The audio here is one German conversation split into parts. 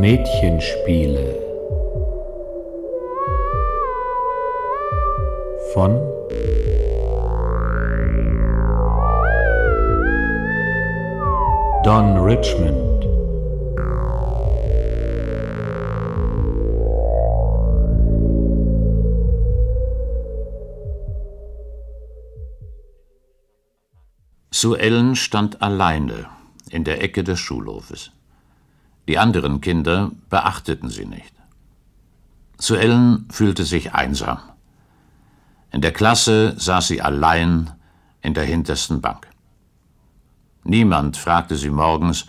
Mädchenspiele von Don Richmond Sue Ellen stand alleine in der Ecke des Schulhofes. Die anderen Kinder beachteten sie nicht. Sue Ellen fühlte sich einsam. In der Klasse saß sie allein in der hintersten Bank. Niemand fragte sie morgens,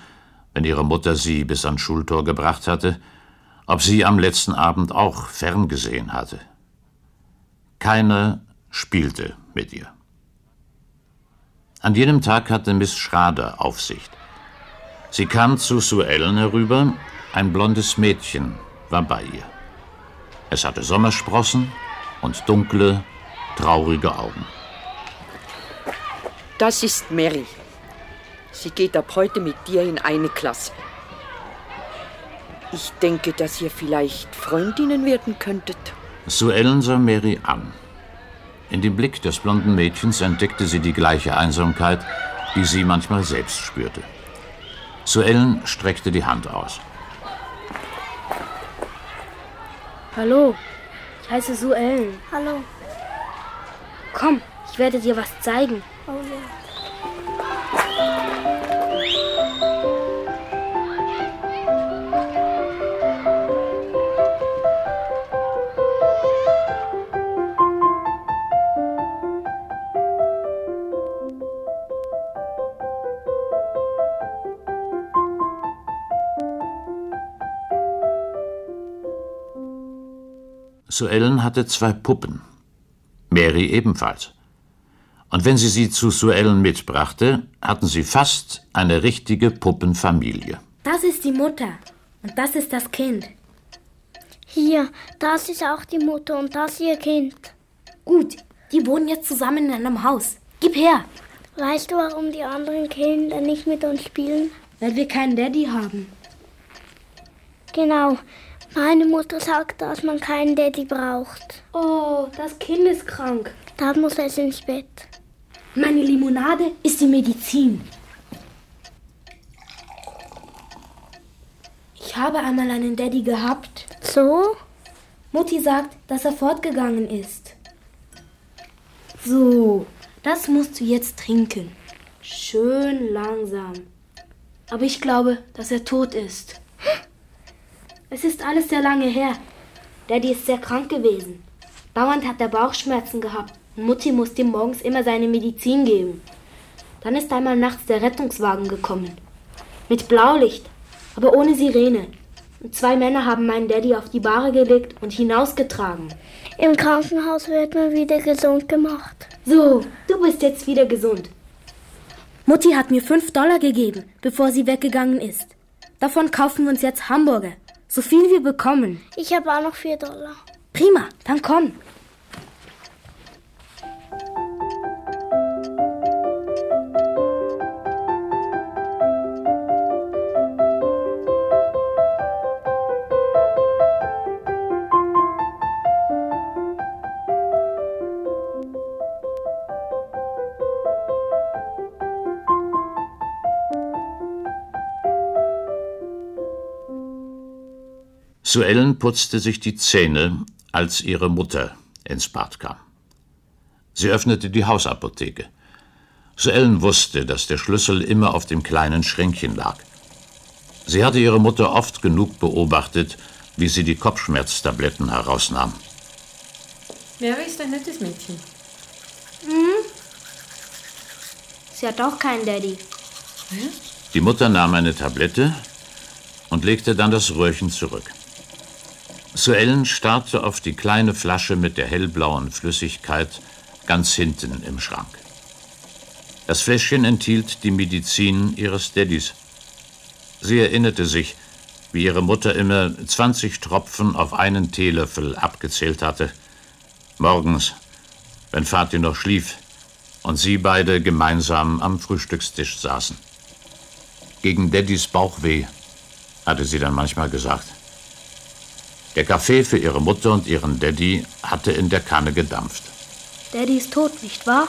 wenn ihre Mutter sie bis ans Schultor gebracht hatte, ob sie am letzten Abend auch ferngesehen hatte. Keiner spielte mit ihr. An jenem Tag hatte Miss Schrader Aufsicht. Sie kam zu Sue Ellen herüber, ein blondes Mädchen war bei ihr. Es hatte Sommersprossen und dunkle, traurige Augen. Das ist Mary. Sie geht ab heute mit dir in eine Klasse. Ich denke, dass ihr vielleicht Freundinnen werden könntet. Sue Ellen sah Mary an. In dem Blick des blonden Mädchens entdeckte sie die gleiche Einsamkeit, die sie manchmal selbst spürte. Sue Ellen streckte die Hand aus. Hallo, ich heiße Sue Ellen. Hallo. Komm, ich werde dir was zeigen. Oh ja. Sue Ellen hatte zwei Puppen. Mary ebenfalls. Und wenn sie sie zu Sue Ellen mitbrachte, hatten sie fast eine richtige Puppenfamilie. Das ist die Mutter und das ist das Kind. Hier, das ist auch die Mutter und das ihr Kind. Gut, die wohnen jetzt zusammen in einem Haus. Gib her, Weißt du, warum die anderen Kinder nicht mit uns spielen? weil wir keinen Daddy haben. Genau. Meine Mutter sagt, dass man keinen Daddy braucht. Oh, das Kind ist krank. Da muss es ins Bett. Meine Limonade ist die Medizin. Ich habe einmal einen Daddy gehabt. So? Mutti sagt, dass er fortgegangen ist. So, das musst du jetzt trinken. Schön langsam. Aber ich glaube, dass er tot ist. Es ist alles sehr lange her. Daddy ist sehr krank gewesen. Dauernd hat er Bauchschmerzen gehabt und Mutti musste ihm morgens immer seine Medizin geben. Dann ist einmal nachts der Rettungswagen gekommen. Mit Blaulicht, aber ohne Sirene. Und zwei Männer haben meinen Daddy auf die Bahre gelegt und hinausgetragen. Im Krankenhaus wird man wieder gesund gemacht. So, du bist jetzt wieder gesund. Mutti hat mir 5 Dollar gegeben, bevor sie weggegangen ist. Davon kaufen wir uns jetzt Hamburger. So viel wir bekommen. Ich habe auch noch 4 Dollar. Prima, dann komm. Sue Ellen putzte sich die Zähne, als ihre Mutter ins Bad kam. Sie öffnete die Hausapotheke. Sue Ellen wusste, dass der Schlüssel immer auf dem kleinen Schränkchen lag. Sie hatte ihre Mutter oft genug beobachtet, wie sie die Kopfschmerztabletten herausnahm. Mary ist ein nettes Mädchen. Sie hat auch keinen Daddy. Die Mutter nahm eine Tablette und legte dann das Röhrchen zurück. Sue Ellen starrte auf die kleine Flasche mit der hellblauen Flüssigkeit ganz hinten im Schrank. Das Fläschchen enthielt die Medizin ihres Daddys. Sie erinnerte sich, wie ihre Mutter immer 20 Tropfen auf einen Teelöffel abgezählt hatte. Morgens, wenn Vati noch schlief und sie beide gemeinsam am Frühstückstisch saßen. Gegen Daddys Bauchweh hatte sie dann manchmal gesagt. Der Kaffee für ihre Mutter und ihren Daddy hatte in der Kanne gedampft. Daddy ist tot, nicht wahr?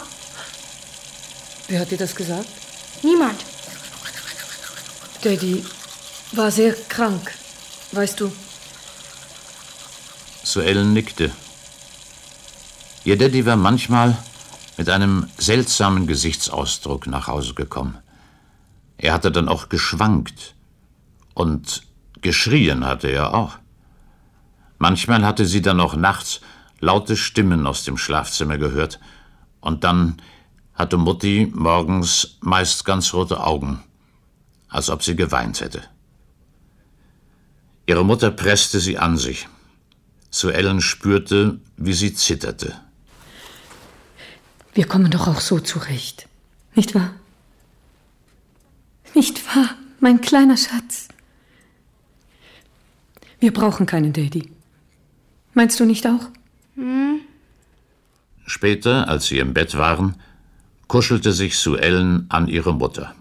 Wer hat dir das gesagt? Niemand. Daddy war sehr krank, weißt du. Suellen nickte. Ihr Daddy war manchmal mit einem seltsamen Gesichtsausdruck nach Hause gekommen. Er hatte dann auch geschwankt. Und geschrien hatte er auch. Manchmal hatte sie dann auch nachts laute Stimmen aus dem Schlafzimmer gehört. Und dann hatte Mutti morgens meist ganz rote Augen, als ob sie geweint hätte. Ihre Mutter presste sie an sich. Suellen spürte, wie sie zitterte. Wir kommen doch auch so zurecht. Nicht wahr? Nicht wahr, mein kleiner Schatz? Wir brauchen keinen Daddy. Meinst du nicht auch? Hm. Später, als sie im Bett waren, kuschelte sich Suellen an ihre Mutter.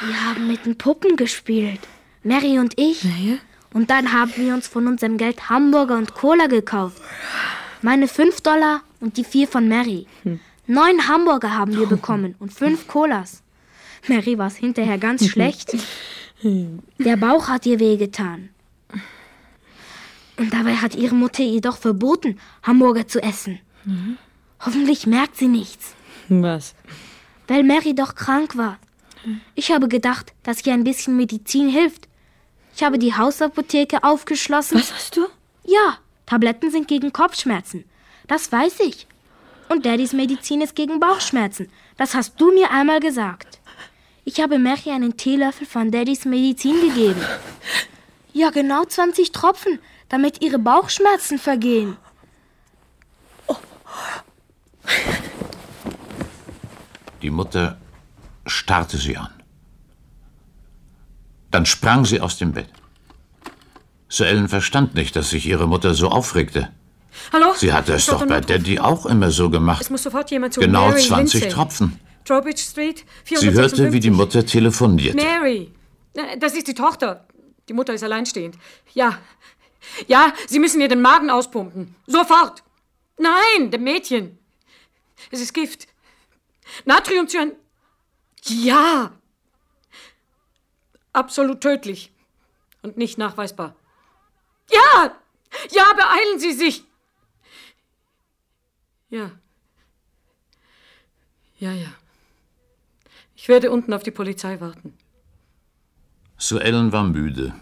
Wir haben mit den Puppen gespielt. Mary und ich. Ja. Und dann haben wir uns von unserem Geld Hamburger und Cola gekauft. Meine 5 Dollar und die 4 von Mary. Neun Hamburger haben wir bekommen und fünf Colas. Mary war es hinterher ganz schlecht. Der Bauch hat ihr wehgetan. Und dabei hat ihre Mutter ihr doch verboten, Hamburger zu essen. Hoffentlich merkt sie nichts, Was? weil Mary doch krank war. Ich habe gedacht, dass ihr ein bisschen Medizin hilft. Ich habe die Hausapotheke aufgeschlossen. Was hast du? Ja, Tabletten sind gegen Kopfschmerzen. Das weiß ich. Und Daddys Medizin ist gegen Bauchschmerzen. Das hast du mir einmal gesagt. Ich habe Mary einen Teelöffel von Daddys Medizin gegeben. Ja, genau 20 Tropfen, damit ihre Bauchschmerzen vergehen. Die Mutter starrte sie an. Dann sprang sie aus dem Bett. Suellen verstand nicht, dass sich ihre Mutter so aufregte. Hallo? Sie hatte es doch bei. Daddy auch immer so gemacht. Es muss sofort jemand zu Genau Mary 20 Lindsay. Tropfen. Trowbridge Street, Sie hörte, wie die 456. Mutter telefonierte. Mary, das ist die Tochter. Die Mutter ist alleinstehend. Ja. Ja, Sie müssen ihr den Magen auspumpen. Sofort. Nein, dem Mädchen. Es ist Gift. Natriumcyan. Ja. Absolut tödlich. Und nicht nachweisbar. Ja! Ja, beeilen Sie sich! Ja. Ja, ja. Ich werde unten auf die Polizei warten. Suellen war müde.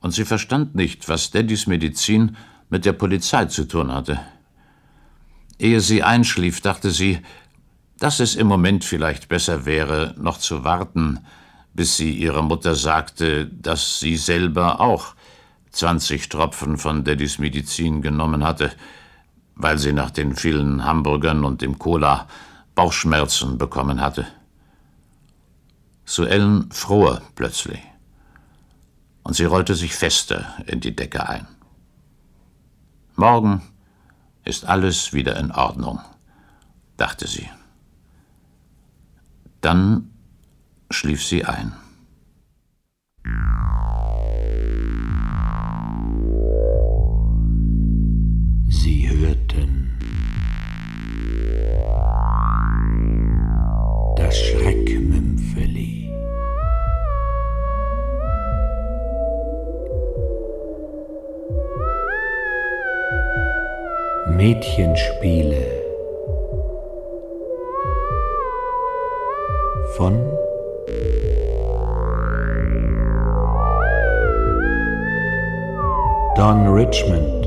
Und sie verstand nicht, was Daddys Medizin mit der Polizei zu tun hatte. Ehe sie einschlief, dachte sie, dass es im Moment vielleicht besser wäre, noch zu warten, bis sie ihrer Mutter sagte, dass sie selber auch 20 Tropfen von Daddys Medizin genommen hatte, weil sie nach den vielen Hamburgern und dem Cola Bauchschmerzen bekommen hatte. Suellen fror plötzlich, und sie rollte sich fester in die Decke ein. Morgen ist alles wieder in Ordnung, dachte sie. Dann schlief sie ein. Mädchenspiele von Don Richmond